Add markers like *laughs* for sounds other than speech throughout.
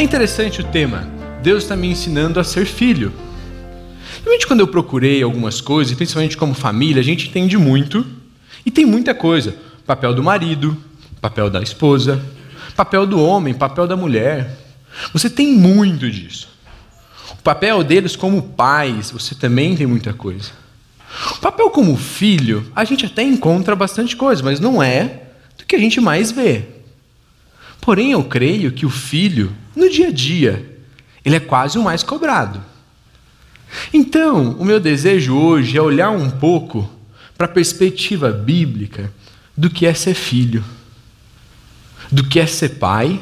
É interessante o tema. Deus está me ensinando a ser filho. Realmente, quando eu procurei algumas coisas, principalmente como família, a gente entende muito e tem muita coisa: papel do marido, papel da esposa, papel do homem, papel da mulher. Você tem muito disso. O papel deles como pais, você também tem muita coisa. O papel como filho, a gente até encontra bastante coisa, mas não é do que a gente mais vê. Porém, eu creio que o filho, no dia a dia, ele é quase o mais cobrado. Então, o meu desejo hoje é olhar um pouco para a perspectiva bíblica do que é ser filho, do que é ser pai,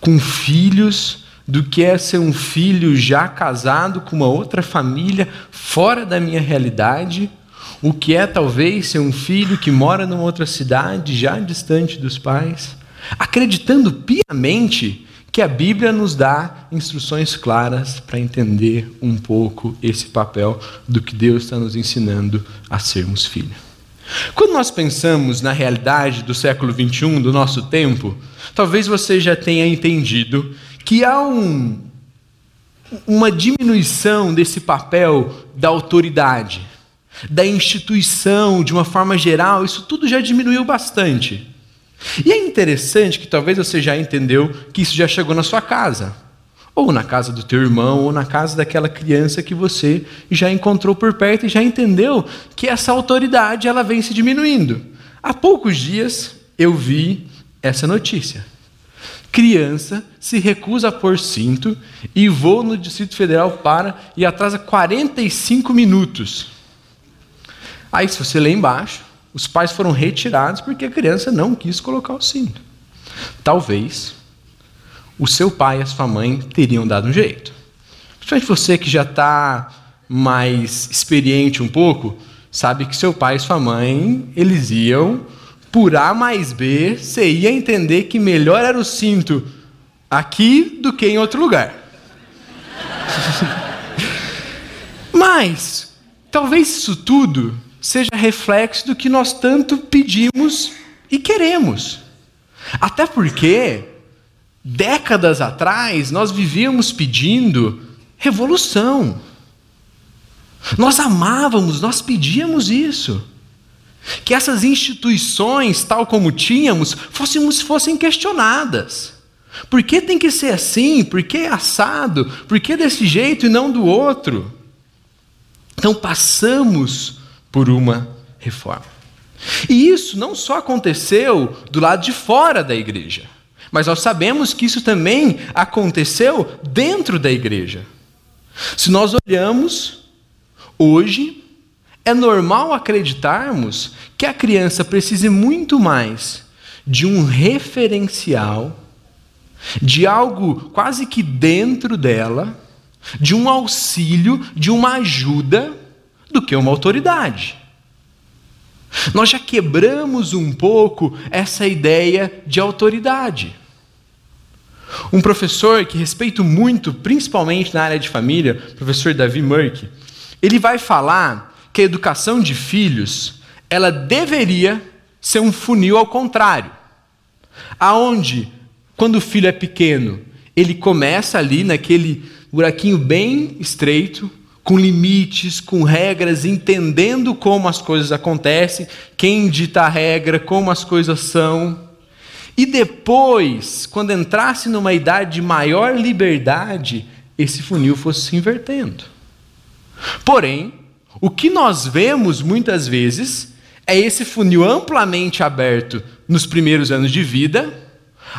com filhos, do que é ser um filho já casado com uma outra família, fora da minha realidade, o que é talvez ser um filho que mora numa outra cidade, já distante dos pais, acreditando piamente que a Bíblia nos dá instruções claras para entender um pouco esse papel do que Deus está nos ensinando a sermos filhos. Quando nós pensamos na realidade do século 21, do nosso tempo, talvez você já tenha entendido que há um, uma diminuição desse papel da autoridade, da instituição, de uma forma geral, isso tudo já diminuiu bastante. E é interessante que talvez você já entendeu que isso já chegou na sua casa, ou na casa do teu irmão, ou na casa daquela criança que você já encontrou por perto e já entendeu que essa autoridade ela vem se diminuindo. Há poucos dias eu vi essa notícia. Criança se recusa a pôr cinto e voa no Distrito Federal para e atrasa 45 minutos. Aí, se você lê embaixo, os pais foram retirados porque a criança não quis colocar o cinto. Talvez o seu pai e a sua mãe teriam dado um jeito. Principalmente você que já está mais experiente um pouco, sabe que seu pai e sua mãe, eles iam por A mais B, você ia entender que melhor era o cinto aqui do que em outro lugar. *laughs* Mas, talvez isso tudo seja reflexo do que nós tanto pedimos e queremos. Até porque, décadas atrás, nós vivíamos pedindo revolução. Nós amávamos, nós pedíamos isso. Que essas instituições, tal como tínhamos, fôssemos, fossem questionadas. Por que tem que ser assim? Por que assado? Por que desse jeito e não do outro? Então passamos por uma reforma. E isso não só aconteceu do lado de fora da igreja, mas nós sabemos que isso também aconteceu dentro da igreja. Se nós olhamos hoje, é normal acreditarmos que a criança precise muito mais de um referencial, de algo quase que dentro dela, de um auxílio, de uma ajuda do que uma autoridade. Nós já quebramos um pouco essa ideia de autoridade. Um professor que respeito muito, principalmente na área de família, professor Davi Murk, ele vai falar que a educação de filhos, ela deveria ser um funil ao contrário. Aonde, quando o filho é pequeno, ele começa ali naquele buraquinho bem estreito, com limites, com regras, entendendo como as coisas acontecem, quem dita a regra, como as coisas são. E depois, quando entrasse numa idade de maior liberdade, esse funil fosse se invertendo. Porém, o que nós vemos muitas vezes é esse funil amplamente aberto nos primeiros anos de vida,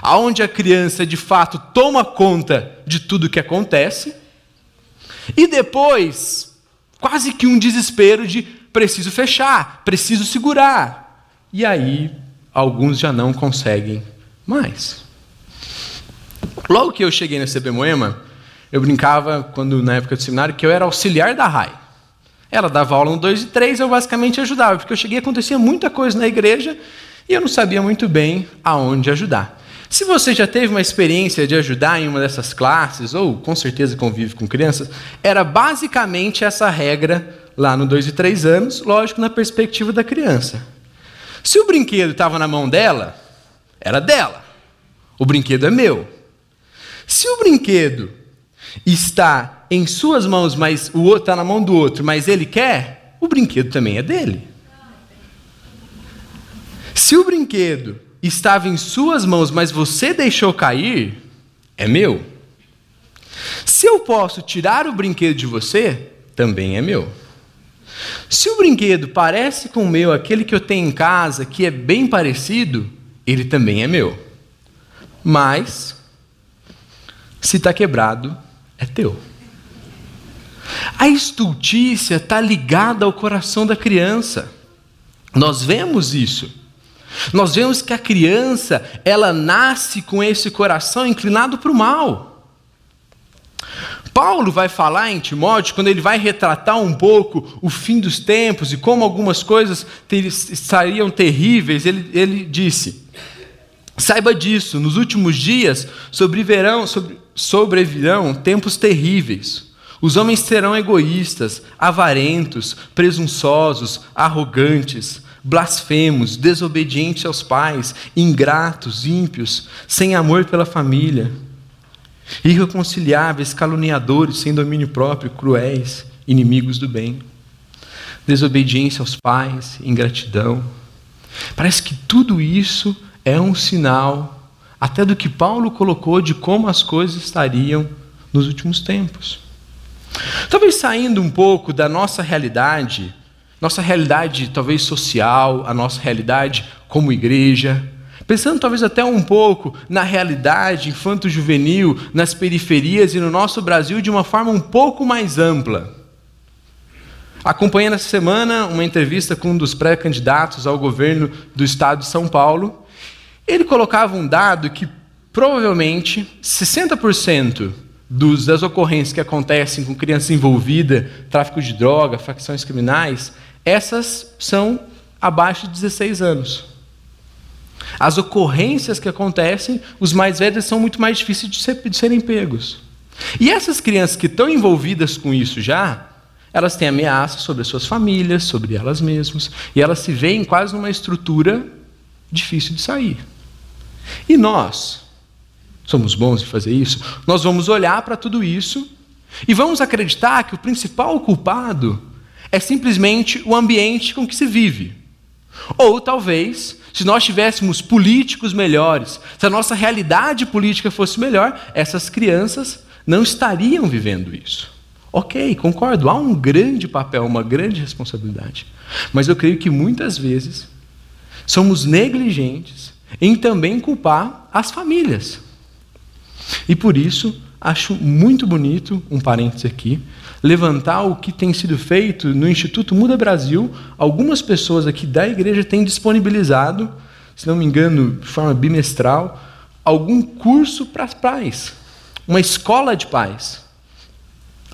aonde a criança de fato toma conta de tudo o que acontece e depois, quase que um desespero de preciso fechar, preciso segurar. E aí, alguns já não conseguem mais. Logo que eu cheguei na CB Moema, eu brincava, quando na época do seminário, que eu era auxiliar da RAI. Ela dava aula no 2 e 3, eu basicamente ajudava, porque eu cheguei acontecia muita coisa na igreja e eu não sabia muito bem aonde ajudar. Se você já teve uma experiência de ajudar em uma dessas classes, ou com certeza convive com crianças, era basicamente essa regra lá no 2 e 3 anos, lógico, na perspectiva da criança. Se o brinquedo estava na mão dela, era dela. O brinquedo é meu. Se o brinquedo está em suas mãos, mas o outro está na mão do outro, mas ele quer, o brinquedo também é dele. Se o brinquedo estava em suas mãos, mas você deixou cair, é meu. Se eu posso tirar o brinquedo de você, também é meu. Se o brinquedo parece com o meu, aquele que eu tenho em casa, que é bem parecido, ele também é meu. Mas, se está quebrado, é teu. A estultícia está ligada ao coração da criança. Nós vemos isso. Nós vemos que a criança, ela nasce com esse coração inclinado para o mal. Paulo vai falar em Timóteo, quando ele vai retratar um pouco o fim dos tempos e como algumas coisas ter, estariam terríveis, ele, ele disse: Saiba disso, nos últimos dias sobrevirão, sobre, sobrevirão tempos terríveis. Os homens serão egoístas, avarentos, presunçosos, arrogantes, blasfemos, desobedientes aos pais, ingratos, ímpios, sem amor pela família, irreconciliáveis, caluniadores, sem domínio próprio, cruéis, inimigos do bem, desobediência aos pais, ingratidão. Parece que tudo isso é um sinal até do que Paulo colocou de como as coisas estariam nos últimos tempos. Talvez saindo um pouco da nossa realidade, nossa realidade talvez social, a nossa realidade como igreja, pensando talvez até um pouco na realidade infanto-juvenil, nas periferias e no nosso Brasil de uma forma um pouco mais ampla. Acompanhei nessa semana uma entrevista com um dos pré-candidatos ao governo do estado de São Paulo, ele colocava um dado que provavelmente 60% dos, das ocorrências que acontecem com crianças envolvidas, tráfico de droga, facções criminais, essas são abaixo de 16 anos. As ocorrências que acontecem, os mais velhos são muito mais difíceis de, ser, de serem pegos. E essas crianças que estão envolvidas com isso já, elas têm ameaças sobre as suas famílias, sobre elas mesmas, e elas se veem quase numa estrutura difícil de sair. E nós, somos bons em fazer isso, nós vamos olhar para tudo isso e vamos acreditar que o principal culpado é simplesmente o ambiente com que se vive. Ou talvez, se nós tivéssemos políticos melhores, se a nossa realidade política fosse melhor, essas crianças não estariam vivendo isso. Ok, concordo, há um grande papel, uma grande responsabilidade. Mas eu creio que muitas vezes somos negligentes em também culpar as famílias. E por isso, acho muito bonito, um parênteses aqui, levantar o que tem sido feito no Instituto Muda Brasil. Algumas pessoas aqui da igreja têm disponibilizado, se não me engano, de forma bimestral, algum curso para pais, uma escola de pais,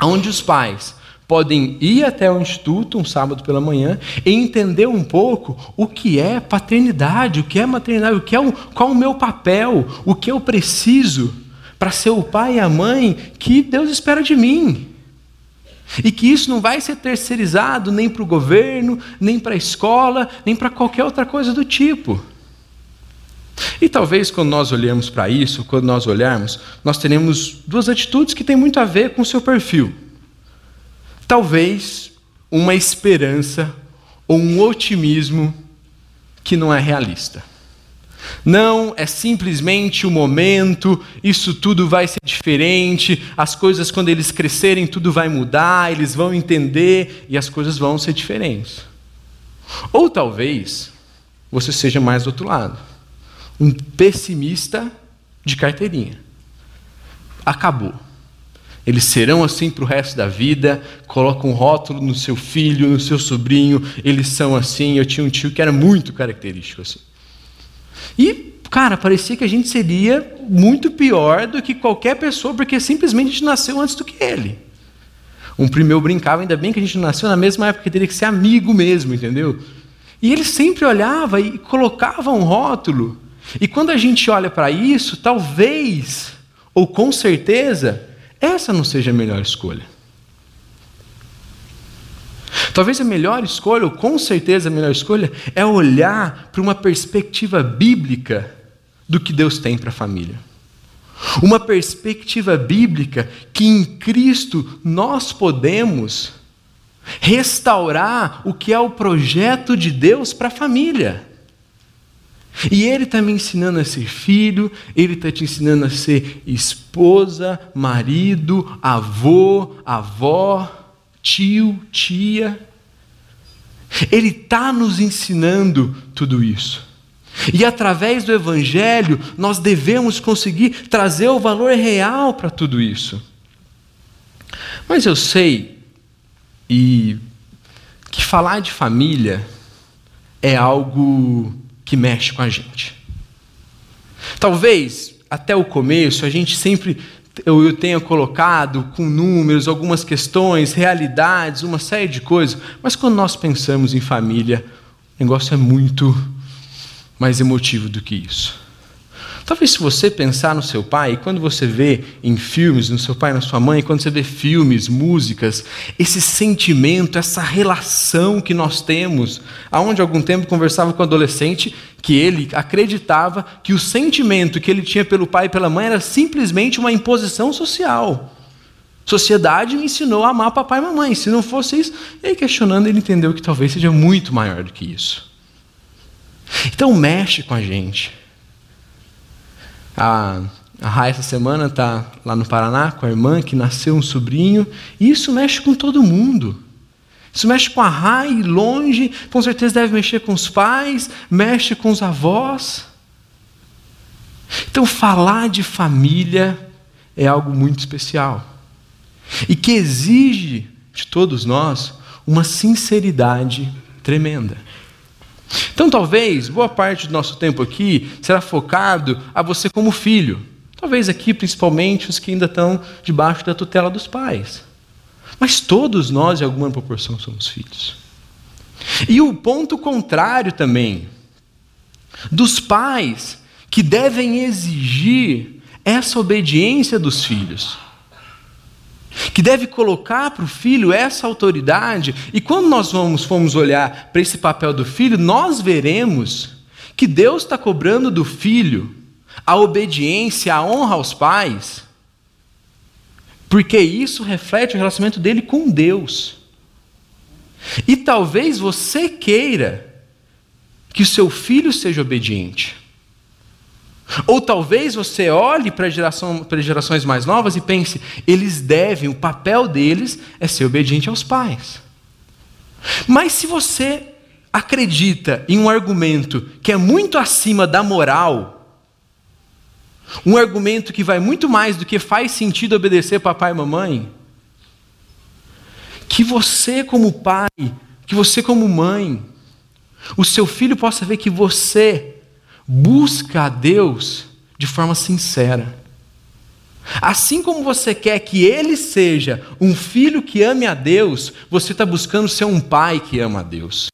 onde os pais podem ir até o instituto um sábado pela manhã e entender um pouco o que é paternidade, o que é maternidade, o que é qual é o meu papel, o que eu preciso para ser o pai e a mãe que Deus espera de mim. E que isso não vai ser terceirizado nem para o governo, nem para a escola, nem para qualquer outra coisa do tipo. E talvez quando nós olhamos para isso, quando nós olharmos, nós teremos duas atitudes que têm muito a ver com o seu perfil talvez uma esperança ou um otimismo que não é realista. Não é simplesmente o momento, isso tudo vai ser diferente, as coisas, quando eles crescerem, tudo vai mudar, eles vão entender e as coisas vão ser diferentes. Ou talvez você seja mais do outro lado, um pessimista de carteirinha. Acabou. Eles serão assim para o resto da vida, coloca um rótulo no seu filho, no seu sobrinho, eles são assim. Eu tinha um tio que era muito característico assim. E, cara, parecia que a gente seria muito pior do que qualquer pessoa, porque simplesmente a gente nasceu antes do que ele. Um primeiro brincava, ainda bem que a gente nasceu na mesma época, que teria que ser amigo mesmo, entendeu? E ele sempre olhava e colocava um rótulo. E quando a gente olha para isso, talvez, ou com certeza, essa não seja a melhor escolha. Talvez a melhor escolha, ou com certeza a melhor escolha, é olhar para uma perspectiva bíblica do que Deus tem para a família. Uma perspectiva bíblica que em Cristo nós podemos restaurar o que é o projeto de Deus para a família. E Ele está me ensinando a ser filho, Ele está te ensinando a ser esposa, marido, avô, avó, tio, tia. Ele está nos ensinando tudo isso. E através do Evangelho, nós devemos conseguir trazer o valor real para tudo isso. Mas eu sei e que falar de família é algo que mexe com a gente. Talvez até o começo a gente sempre eu, eu tenha colocado com números algumas questões, realidades, uma série de coisas, mas quando nós pensamos em família, o negócio é muito mais emotivo do que isso. Talvez se você pensar no seu pai, quando você vê em filmes, no seu pai, na sua mãe, quando você vê filmes, músicas, esse sentimento, essa relação que nós temos, aonde algum tempo conversava com um adolescente que ele acreditava que o sentimento que ele tinha pelo pai e pela mãe era simplesmente uma imposição social. Sociedade me ensinou a amar papai e mamãe. Se não fosse isso, ele questionando, ele entendeu que talvez seja muito maior do que isso. Então mexe com a gente. A, a Rai, essa semana, está lá no Paraná com a irmã, que nasceu um sobrinho, e isso mexe com todo mundo. Isso mexe com a Rai, longe, com certeza deve mexer com os pais, mexe com os avós. Então, falar de família é algo muito especial e que exige de todos nós uma sinceridade tremenda. Então, talvez, boa parte do nosso tempo aqui será focado a você como filho. Talvez aqui, principalmente, os que ainda estão debaixo da tutela dos pais. Mas todos nós, em alguma proporção, somos filhos. E o ponto contrário também, dos pais que devem exigir essa obediência dos filhos que deve colocar para o filho essa autoridade, e quando nós vamos, formos olhar para esse papel do filho, nós veremos que Deus está cobrando do filho a obediência, a honra aos pais, porque isso reflete o relacionamento dele com Deus. E talvez você queira que o seu filho seja obediente. Ou talvez você olhe para, geração, para gerações mais novas e pense, eles devem, o papel deles é ser obediente aos pais. Mas se você acredita em um argumento que é muito acima da moral, um argumento que vai muito mais do que faz sentido obedecer papai e mamãe, que você, como pai, que você, como mãe, o seu filho possa ver que você busca a Deus de forma sincera. Assim como você quer que ele seja um filho que ame a Deus, você está buscando ser um pai que ama a Deus.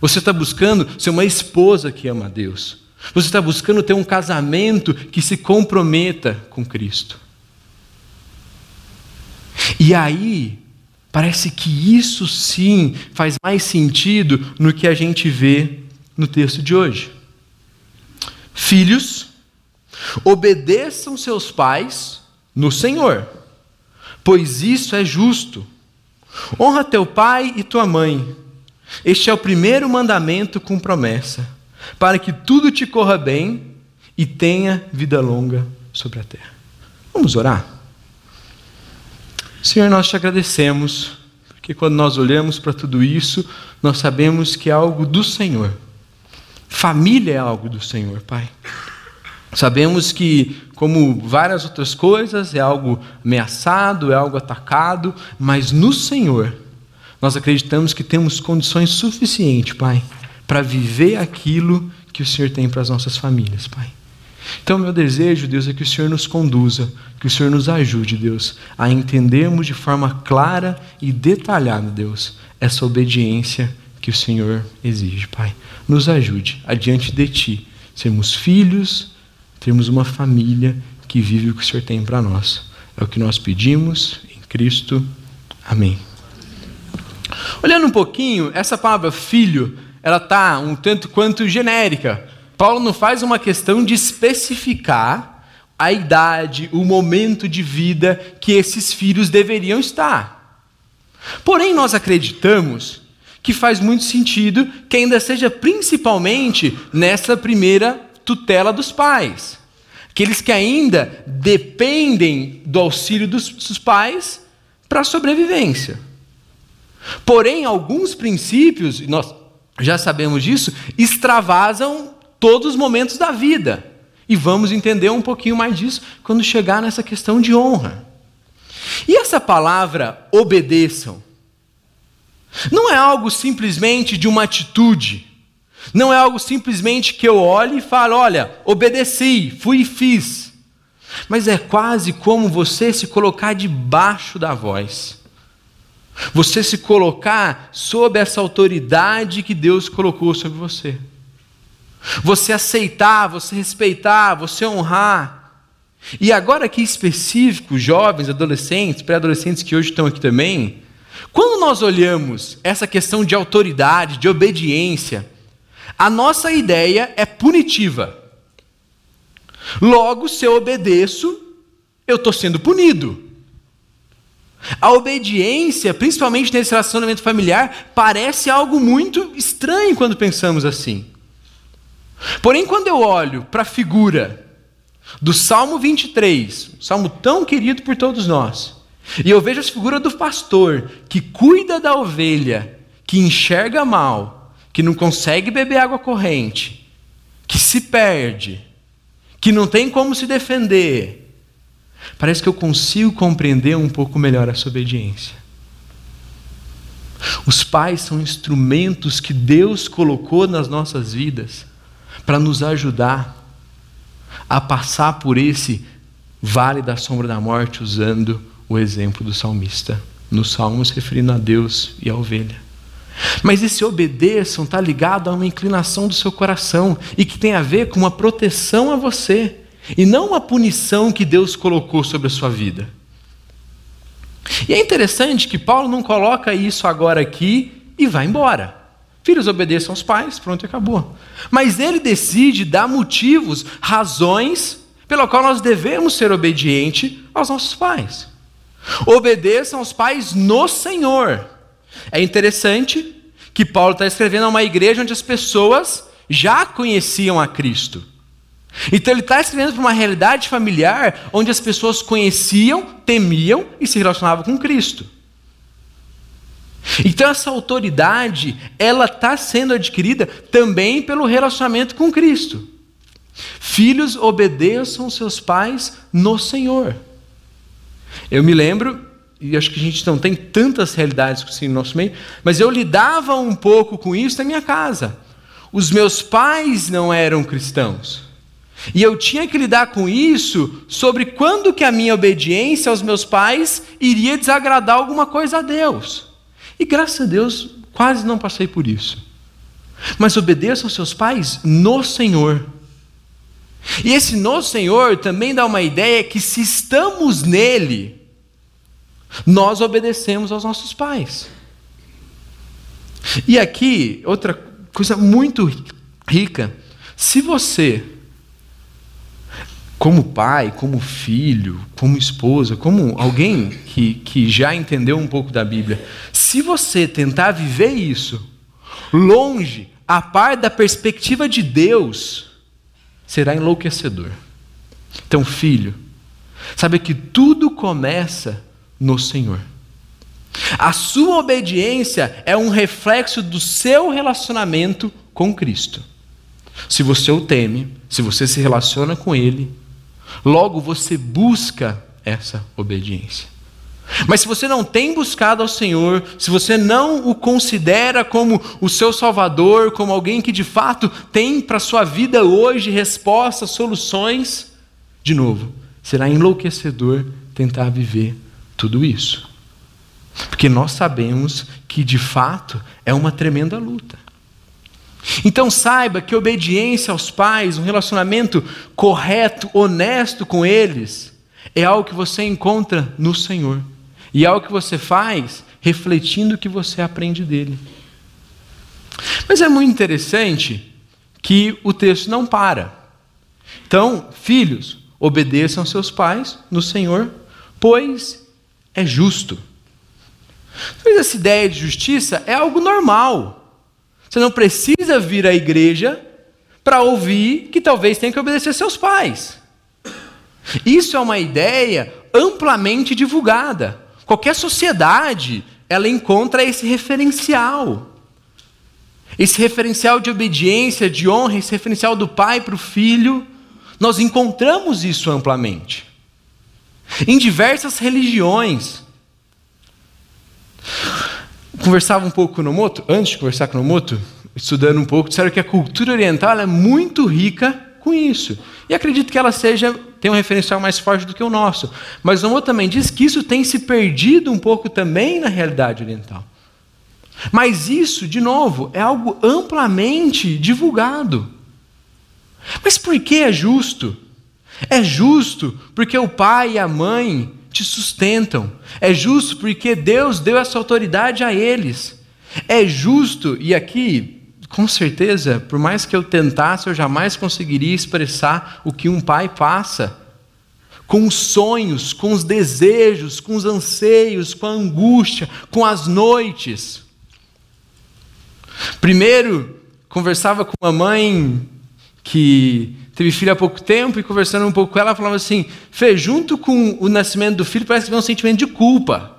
Você está buscando ser uma esposa que ama a Deus. Você está buscando ter um casamento que se comprometa com Cristo. E aí, parece que isso sim faz mais sentido no que a gente vê no texto de hoje. Filhos, obedeçam seus pais no Senhor, pois isso é justo. Honra teu pai e tua mãe. Este é o primeiro mandamento com promessa, para que tudo te corra bem e tenha vida longa sobre a terra. Vamos orar? Senhor, nós te agradecemos, porque quando nós olhamos para tudo isso, nós sabemos que é algo do Senhor. Família é algo do Senhor, Pai. Sabemos que, como várias outras coisas, é algo ameaçado, é algo atacado, mas no Senhor, nós acreditamos que temos condições suficientes, Pai, para viver aquilo que o Senhor tem para as nossas famílias, Pai. Então, meu desejo, Deus, é que o Senhor nos conduza, que o Senhor nos ajude, Deus, a entendermos de forma clara e detalhada, Deus, essa obediência que o Senhor exige, Pai. Nos ajude, adiante de Ti, sermos filhos, termos uma família que vive o que o Senhor tem para nós. É o que nós pedimos em Cristo. Amém. Olhando um pouquinho, essa palavra filho, ela está um tanto quanto genérica. Paulo não faz uma questão de especificar a idade, o momento de vida que esses filhos deveriam estar. Porém, nós acreditamos que faz muito sentido que ainda seja principalmente nessa primeira tutela dos pais. Aqueles que ainda dependem do auxílio dos, dos pais para a sobrevivência. Porém, alguns princípios, nós já sabemos disso, extravasam todos os momentos da vida. E vamos entender um pouquinho mais disso quando chegar nessa questão de honra. E essa palavra obedeçam não é algo simplesmente de uma atitude. Não é algo simplesmente que eu olhe e falo, olha, obedeci, fui e fiz. Mas é quase como você se colocar debaixo da voz. Você se colocar sob essa autoridade que Deus colocou sobre você. Você aceitar, você respeitar, você honrar. E agora aqui específico, jovens, adolescentes, pré-adolescentes que hoje estão aqui também, quando nós olhamos essa questão de autoridade, de obediência, a nossa ideia é punitiva. Logo, se eu obedeço, eu estou sendo punido. A obediência, principalmente nesse relacionamento familiar, parece algo muito estranho quando pensamos assim. Porém, quando eu olho para a figura do Salmo 23, um salmo tão querido por todos nós, e eu vejo a figura do pastor que cuida da ovelha, que enxerga mal, que não consegue beber água corrente, que se perde, que não tem como se defender, parece que eu consigo compreender um pouco melhor essa obediência. Os pais são instrumentos que Deus colocou nas nossas vidas para nos ajudar a passar por esse vale da sombra da morte usando o exemplo do salmista, nos salmos referindo a Deus e a ovelha. Mas esse obedeçam está ligado a uma inclinação do seu coração e que tem a ver com uma proteção a você e não uma punição que Deus colocou sobre a sua vida. E é interessante que Paulo não coloca isso agora aqui e vai embora. Filhos obedeçam aos pais, pronto, acabou. Mas ele decide dar motivos, razões pela qual nós devemos ser obedientes aos nossos pais. Obedeçam aos pais no Senhor. É interessante que Paulo está escrevendo a uma igreja onde as pessoas já conheciam a Cristo. Então ele está escrevendo para uma realidade familiar onde as pessoas conheciam, temiam e se relacionavam com Cristo. Então essa autoridade, ela está sendo adquirida também pelo relacionamento com Cristo. Filhos, obedeçam seus pais no Senhor. Eu me lembro, e acho que a gente não tem tantas realidades assim no nosso meio, mas eu lidava um pouco com isso na minha casa. Os meus pais não eram cristãos. E eu tinha que lidar com isso sobre quando que a minha obediência aos meus pais iria desagradar alguma coisa a Deus. E graças a Deus, quase não passei por isso. Mas obedeça aos seus pais no Senhor. E esse no Senhor também dá uma ideia que se estamos nele, nós obedecemos aos nossos pais. E aqui, outra coisa muito rica, se você, como pai, como filho, como esposa, como alguém que, que já entendeu um pouco da Bíblia, se você tentar viver isso longe, a par da perspectiva de Deus, será enlouquecedor. Então, filho, sabe que tudo começa no Senhor. A sua obediência é um reflexo do seu relacionamento com Cristo. Se você o teme, se você se relaciona com Ele, logo você busca essa obediência. Mas se você não tem buscado ao Senhor, se você não o considera como o seu Salvador, como alguém que de fato tem para a sua vida hoje respostas, soluções, de novo, será enlouquecedor tentar viver tudo isso. Porque nós sabemos que de fato é uma tremenda luta. Então saiba que obediência aos pais, um relacionamento correto, honesto com eles, é algo que você encontra no Senhor. E é o que você faz refletindo o que você aprende dele. Mas é muito interessante que o texto não para. Então, filhos, obedeçam seus pais no Senhor, pois é justo. Mas essa ideia de justiça é algo normal. Você não precisa vir à igreja para ouvir que talvez tenha que obedecer seus pais. Isso é uma ideia amplamente divulgada. Qualquer sociedade, ela encontra esse referencial. Esse referencial de obediência, de honra, esse referencial do pai para o filho, nós encontramos isso amplamente. Em diversas religiões. Conversava um pouco com o Nomoto, antes de conversar com o Nomoto, estudando um pouco, disseram que a cultura oriental é muito rica com isso. E acredito que ela seja tem um referencial mais forte do que o nosso. Mas o Nomoto também diz que isso tem se perdido um pouco também na realidade oriental. Mas isso, de novo, é algo amplamente divulgado. Mas por que é justo? É justo porque o pai e a mãe te sustentam. É justo porque Deus deu essa autoridade a eles. É justo, e aqui, com certeza, por mais que eu tentasse, eu jamais conseguiria expressar o que um pai passa. Com os sonhos, com os desejos, com os anseios, com a angústia, com as noites. Primeiro, conversava com uma mãe que teve filho há pouco tempo e conversando um pouco com ela, falava assim: Fê, junto com o nascimento do filho, parece que vem um sentimento de culpa.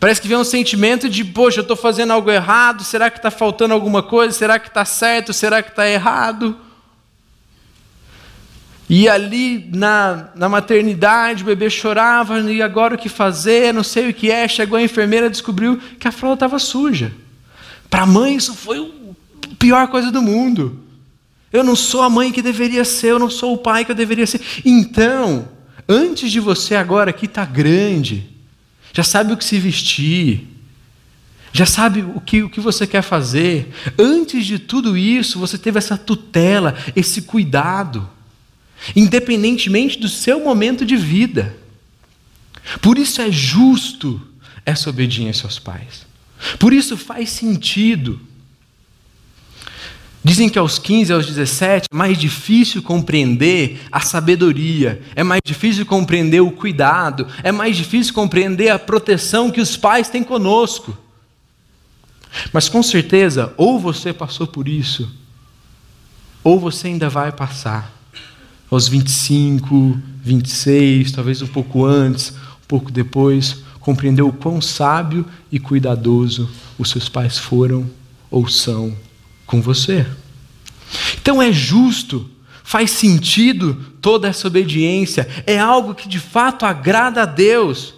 Parece que vem um sentimento de, poxa, eu estou fazendo algo errado, será que está faltando alguma coisa? Será que está certo? Será que está errado? E ali na, na maternidade o bebê chorava, e agora o que fazer? Não sei o que é. Chegou a enfermeira descobriu que a fralda estava suja. Para a mãe, isso foi a pior coisa do mundo. Eu não sou a mãe que deveria ser, eu não sou o pai que eu deveria ser. Então, antes de você agora aqui estar tá grande, já sabe o que se vestir, já sabe o que, o que você quer fazer. Antes de tudo isso, você teve essa tutela, esse cuidado, independentemente do seu momento de vida. Por isso é justo essa obediência aos pais. Por isso faz sentido. Dizem que aos 15, aos 17, é mais difícil compreender a sabedoria, é mais difícil compreender o cuidado, é mais difícil compreender a proteção que os pais têm conosco. Mas com certeza, ou você passou por isso, ou você ainda vai passar. Aos 25, 26, talvez um pouco antes, um pouco depois, compreendeu o quão sábio e cuidadoso os seus pais foram ou são com você. Então é justo, faz sentido toda essa obediência, é algo que de fato agrada a Deus.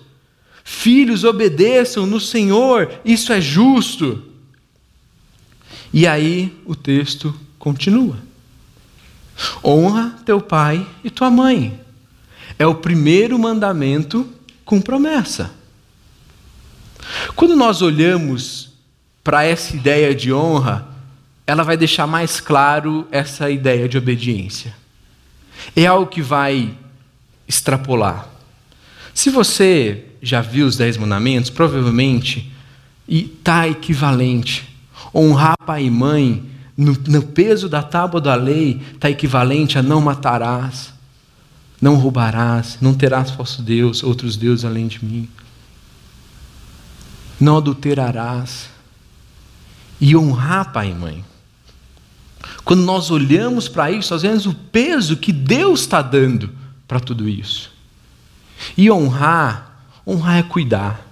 Filhos, obedeçam no Senhor, isso é justo. E aí o texto continua: honra teu pai e tua mãe. É o primeiro mandamento com promessa. Quando nós olhamos para essa ideia de honra, ela vai deixar mais claro essa ideia de obediência. É algo que vai extrapolar. Se você já viu os Dez Mandamentos, provavelmente está equivalente. Honrar pai e mãe, no, no peso da tábua da lei, está equivalente a não matarás, não roubarás, não terás falso Deus, outros deuses além de mim não adulterarás. E honrar pai e mãe. Quando nós olhamos para isso, nós vemos o peso que Deus está dando para tudo isso. E honrar, honrar é cuidar.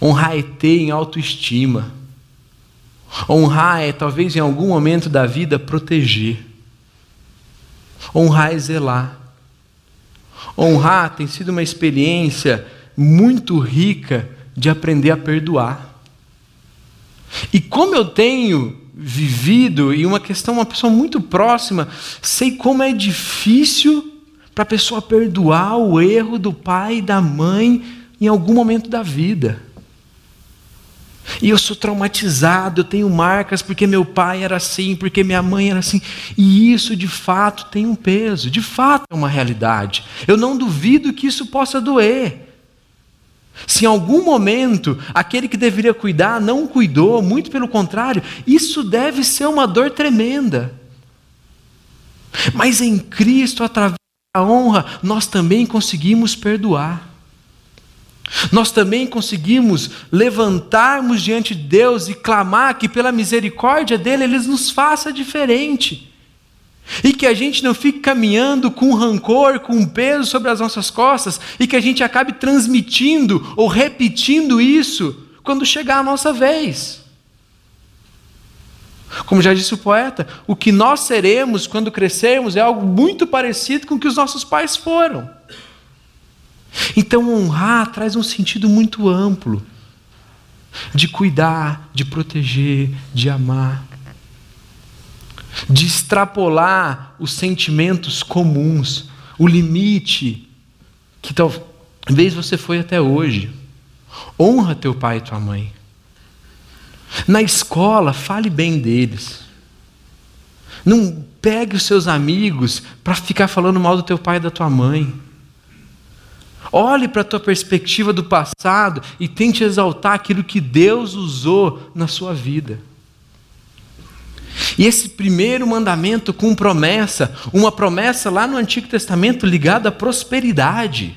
Honrar é ter em autoestima. Honrar é, talvez em algum momento da vida, proteger. Honrar é zelar. Honrar tem sido uma experiência muito rica de aprender a perdoar. E como eu tenho vivido, e uma questão, uma pessoa muito próxima, sei como é difícil para a pessoa perdoar o erro do pai e da mãe em algum momento da vida. E eu sou traumatizado, eu tenho marcas porque meu pai era assim, porque minha mãe era assim. E isso de fato tem um peso, de fato é uma realidade. Eu não duvido que isso possa doer. Se em algum momento aquele que deveria cuidar não cuidou, muito pelo contrário, isso deve ser uma dor tremenda. Mas em Cristo, através a honra, nós também conseguimos perdoar. Nós também conseguimos levantarmos diante de Deus e clamar que, pela misericórdia dele, Ele nos faça diferente. E que a gente não fique caminhando com rancor, com peso sobre as nossas costas, e que a gente acabe transmitindo ou repetindo isso quando chegar a nossa vez. Como já disse o poeta, o que nós seremos quando crescermos é algo muito parecido com o que os nossos pais foram. Então, honrar traz um sentido muito amplo de cuidar, de proteger, de amar, de extrapolar os sentimentos comuns, o limite que talvez você foi até hoje. Honra teu pai e tua mãe. Na escola, fale bem deles. Não pegue os seus amigos para ficar falando mal do teu pai e da tua mãe. Olhe para a tua perspectiva do passado e tente exaltar aquilo que Deus usou na sua vida. E esse primeiro mandamento com promessa, uma promessa lá no Antigo Testamento ligada à prosperidade.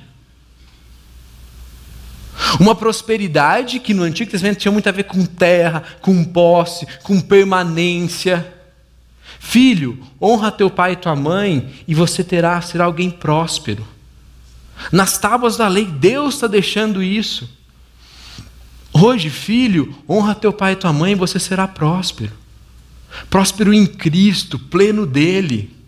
Uma prosperidade que no Antigo Testamento tinha muito a ver com terra, com posse, com permanência. Filho, honra teu pai e tua mãe, e você terá será alguém próspero. Nas tábuas da lei, Deus está deixando isso. Hoje, filho, honra teu pai e tua mãe, e você será próspero. Próspero em Cristo, pleno dele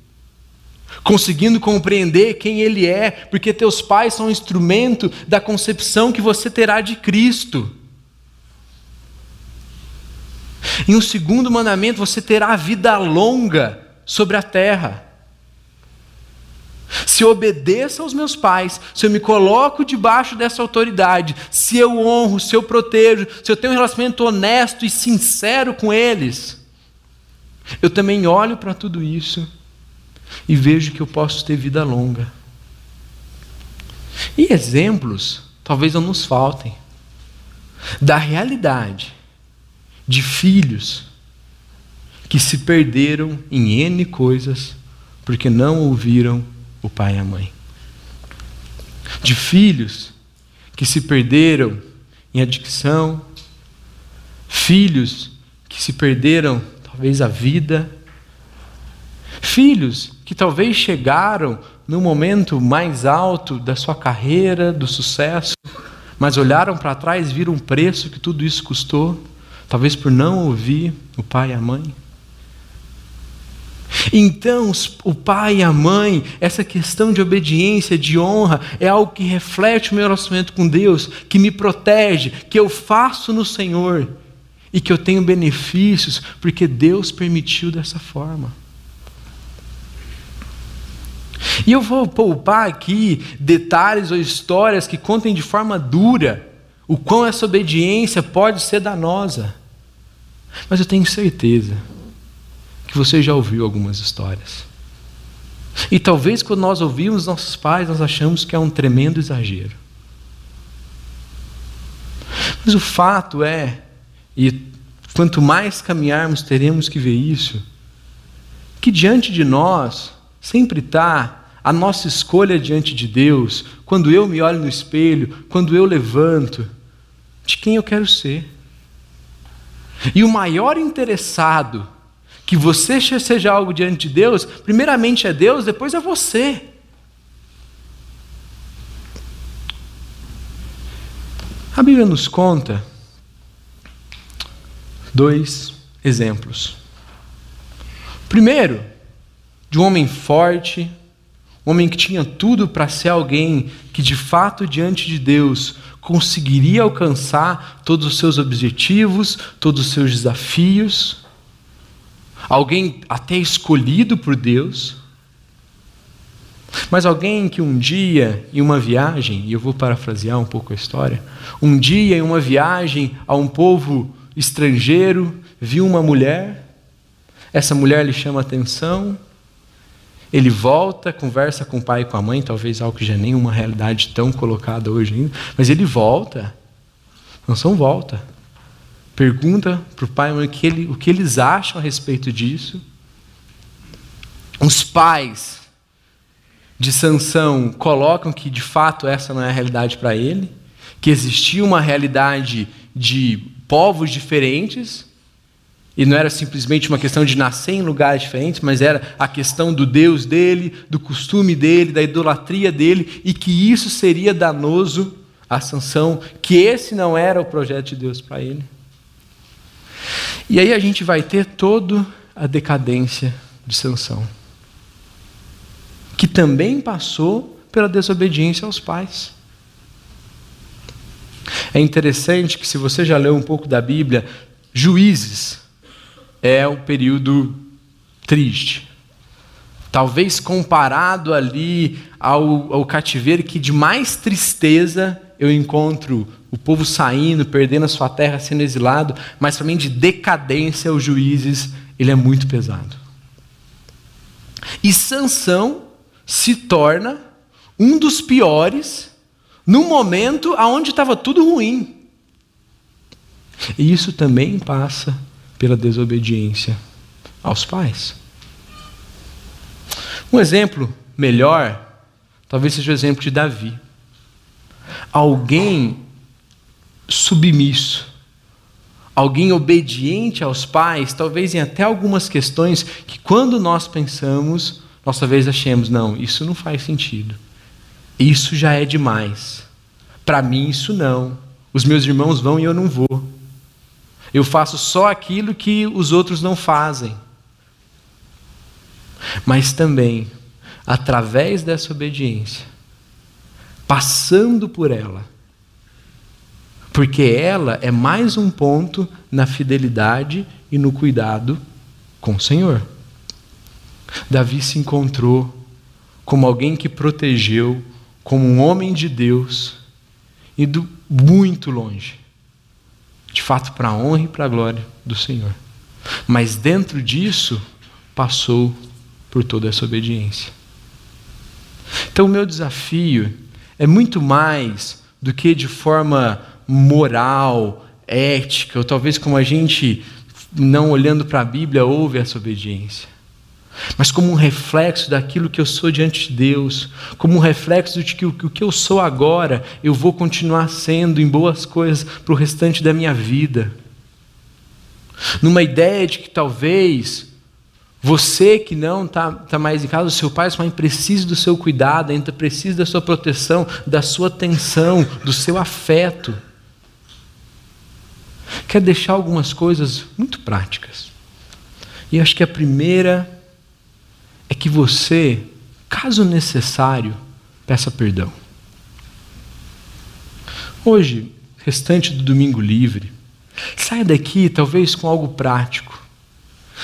conseguindo compreender quem Ele é, porque teus pais são um instrumento da concepção que você terá de Cristo. Em um segundo mandamento, você terá vida longa sobre a terra. Se eu obedeço aos meus pais, se eu me coloco debaixo dessa autoridade, se eu honro, se eu protejo, se eu tenho um relacionamento honesto e sincero com eles, eu também olho para tudo isso e vejo que eu posso ter vida longa. E exemplos talvez não nos faltem da realidade de filhos que se perderam em N coisas porque não ouviram o pai e a mãe. De filhos que se perderam em adicção, filhos que se perderam talvez a vida, filhos que talvez chegaram no momento mais alto da sua carreira, do sucesso, mas olharam para trás e viram o preço que tudo isso custou, talvez por não ouvir o pai e a mãe. Então, o pai e a mãe, essa questão de obediência, de honra, é algo que reflete o meu relacionamento com Deus, que me protege, que eu faço no Senhor e que eu tenho benefícios porque Deus permitiu dessa forma. E eu vou poupar aqui detalhes ou histórias que contem de forma dura o quão essa obediência pode ser danosa. Mas eu tenho certeza que você já ouviu algumas histórias. E talvez quando nós ouvimos nossos pais, nós achamos que é um tremendo exagero. Mas o fato é, e quanto mais caminharmos, teremos que ver isso, que diante de nós sempre está a nossa escolha diante de Deus, quando eu me olho no espelho, quando eu levanto, de quem eu quero ser. E o maior interessado que você seja algo diante de Deus, primeiramente é Deus, depois é você. A Bíblia nos conta dois exemplos. Primeiro, de um homem forte, um homem que tinha tudo para ser alguém que de fato diante de Deus conseguiria alcançar todos os seus objetivos, todos os seus desafios. Alguém até escolhido por Deus. Mas alguém que um dia, em uma viagem, e eu vou parafrasear um pouco a história, um dia, em uma viagem a um povo estrangeiro, viu uma mulher, essa mulher lhe chama atenção, ele volta, conversa com o pai e com a mãe, talvez algo que já nem uma realidade tão colocada hoje ainda, mas ele volta. Sansão volta. Pergunta para o pai e a mãe o que, ele, o que eles acham a respeito disso. Os pais de Sansão colocam que de fato essa não é a realidade para ele, que existia uma realidade de povos diferentes, e não era simplesmente uma questão de nascer em lugares diferentes, mas era a questão do Deus dele, do costume dele, da idolatria dele, e que isso seria danoso a Sansão, que esse não era o projeto de Deus para ele. E aí a gente vai ter toda a decadência de Sansão, que também passou pela desobediência aos pais. É interessante que, se você já leu um pouco da Bíblia, Juízes é um período triste. Talvez comparado ali ao, ao cativeiro, que de mais tristeza eu encontro o povo saindo, perdendo a sua terra, sendo exilado, mas também de decadência, os juízes, ele é muito pesado. E Sansão se torna um dos piores num momento onde estava tudo ruim. E isso também passa pela desobediência aos pais. Um exemplo melhor, talvez seja o exemplo de Davi. Alguém submisso, alguém obediente aos pais, talvez em até algumas questões que quando nós pensamos, nós talvez achemos, não, isso não faz sentido. Isso já é demais. Para mim, isso não. Os meus irmãos vão e eu não vou. Eu faço só aquilo que os outros não fazem. Mas também, através dessa obediência, passando por ela, porque ela é mais um ponto na fidelidade e no cuidado com o Senhor. Davi se encontrou como alguém que protegeu, como um homem de Deus, indo muito longe, de fato para a honra e para a glória do Senhor. Mas dentro disso, passou por toda essa obediência. Então, o meu desafio é muito mais do que de forma moral, ética, ou talvez como a gente, não olhando para a Bíblia, ouve essa obediência mas como um reflexo daquilo que eu sou diante de Deus, como um reflexo de que o que eu sou agora, eu vou continuar sendo em boas coisas para o restante da minha vida. Numa ideia de que talvez você que não está tá mais em casa, o seu pai sua mãe precisa do seu cuidado, ainda precisa da sua proteção, da sua atenção, do seu afeto. Quer deixar algumas coisas muito práticas. E acho que a primeira é que você, caso necessário, peça perdão. Hoje, restante do domingo livre, saia daqui talvez com algo prático.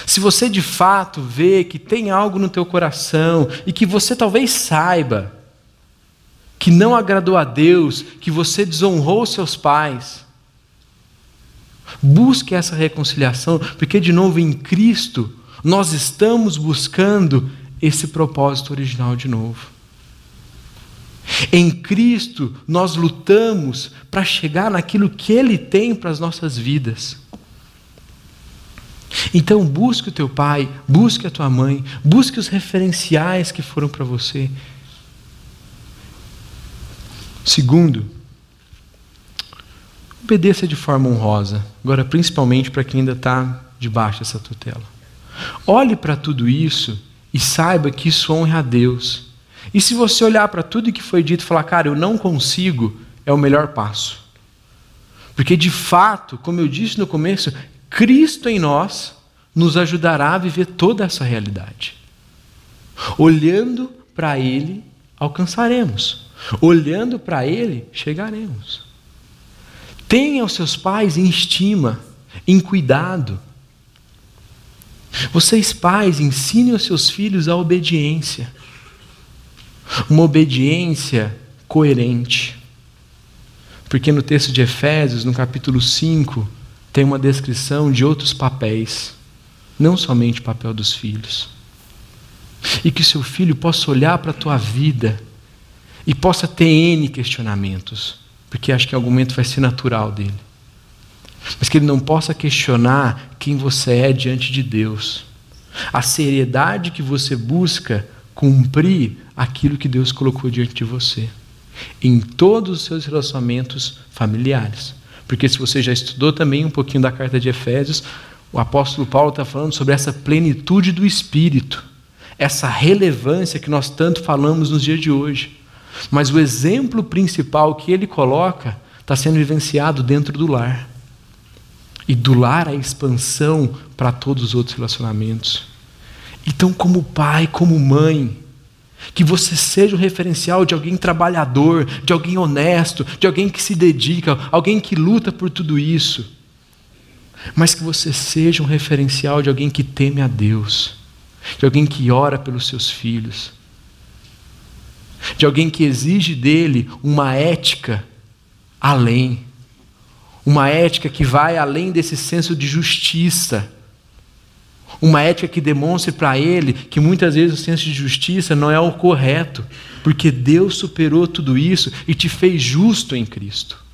Se você de fato vê que tem algo no teu coração e que você talvez saiba que não agradou a Deus, que você desonrou seus pais, busque essa reconciliação, porque de novo em Cristo nós estamos buscando esse propósito original de novo. Em Cristo, nós lutamos para chegar naquilo que Ele tem para as nossas vidas. Então, busque o teu pai, busque a tua mãe, busque os referenciais que foram para você. Segundo, obedeça de forma honrosa, agora principalmente para quem ainda está debaixo dessa tutela. Olhe para tudo isso e saiba que isso honra a Deus. E se você olhar para tudo que foi dito e falar, cara, eu não consigo, é o melhor passo. Porque de fato, como eu disse no começo, Cristo em nós nos ajudará a viver toda essa realidade. Olhando para Ele, alcançaremos. Olhando para Ele, chegaremos. Tenha os seus pais em estima, em cuidado. Vocês, pais, ensinem os seus filhos a obediência. Uma obediência coerente. Porque no texto de Efésios, no capítulo 5, tem uma descrição de outros papéis, não somente o papel dos filhos. E que seu filho possa olhar para a tua vida e possa ter N questionamentos, porque acho que em algum momento vai ser natural dele mas que ele não possa questionar quem você é diante de Deus. A seriedade que você busca cumprir aquilo que Deus colocou diante de você, em todos os seus relacionamentos familiares. Porque se você já estudou também um pouquinho da carta de Efésios, o apóstolo Paulo está falando sobre essa plenitude do Espírito, essa relevância que nós tanto falamos nos dias de hoje. Mas o exemplo principal que ele coloca está sendo vivenciado dentro do lar. E do lar a expansão para todos os outros relacionamentos. Então, como pai, como mãe, que você seja o referencial de alguém trabalhador, de alguém honesto, de alguém que se dedica, alguém que luta por tudo isso. Mas que você seja um referencial de alguém que teme a Deus, de alguém que ora pelos seus filhos, de alguém que exige dele uma ética além, uma ética que vai além desse senso de justiça uma ética que demonstre para ele que muitas vezes o senso de justiça não é o correto, porque Deus superou tudo isso e te fez justo em Cristo.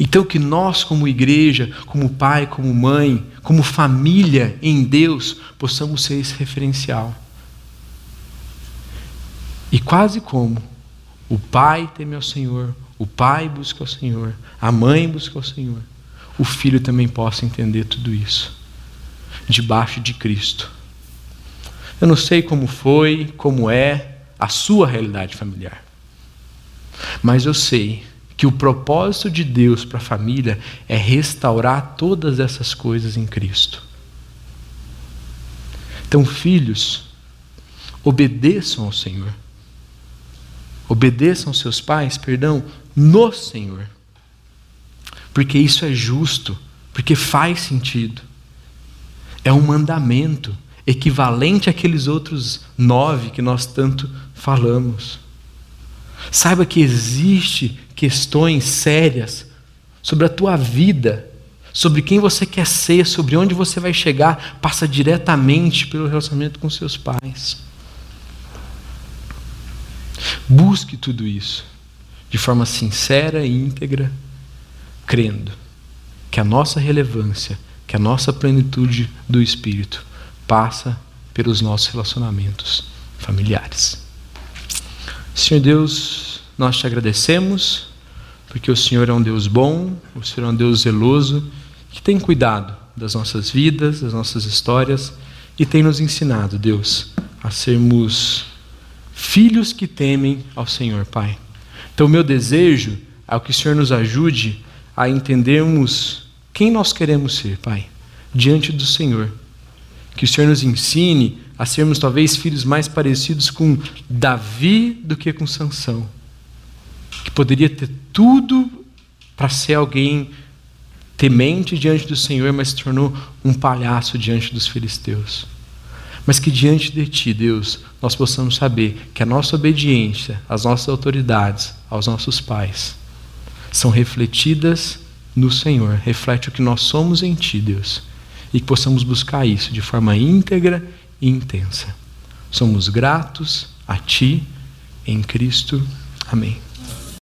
Então, que nós, como igreja, como pai, como mãe, como família em Deus, possamos ser esse referencial. E quase como o pai teme ao Senhor, o pai busca ao Senhor, a mãe busca ao Senhor, o filho também possa entender tudo isso debaixo de Cristo. Eu não sei como foi, como é a sua realidade familiar. Mas eu sei que o propósito de Deus para a família é restaurar todas essas coisas em Cristo. Então, filhos, obedeçam ao Senhor. Obedeçam seus pais, perdão, no Senhor. Porque isso é justo, porque faz sentido. É um mandamento equivalente àqueles outros nove que nós tanto falamos. Saiba que existe questões sérias sobre a tua vida, sobre quem você quer ser, sobre onde você vai chegar, passa diretamente pelo relacionamento com seus pais. Busque tudo isso de forma sincera e íntegra, crendo que a nossa relevância que a nossa plenitude do Espírito passa pelos nossos relacionamentos familiares. Senhor Deus, nós te agradecemos, porque o Senhor é um Deus bom, o Senhor é um Deus zeloso, que tem cuidado das nossas vidas, das nossas histórias e tem nos ensinado, Deus, a sermos filhos que temem ao Senhor, Pai. Então, meu desejo é que o Senhor nos ajude a entendermos quem nós queremos ser, Pai, diante do Senhor. Que o Senhor nos ensine a sermos talvez filhos mais parecidos com Davi do que com Sansão. Que poderia ter tudo para ser alguém temente diante do Senhor, mas se tornou um palhaço diante dos filisteus. Mas que diante de Ti, Deus, nós possamos saber que a nossa obediência às nossas autoridades, aos nossos pais, são refletidas no Senhor, reflete o que nós somos em Ti, Deus, e que possamos buscar isso de forma íntegra e intensa. Somos gratos a Ti, em Cristo. Amém.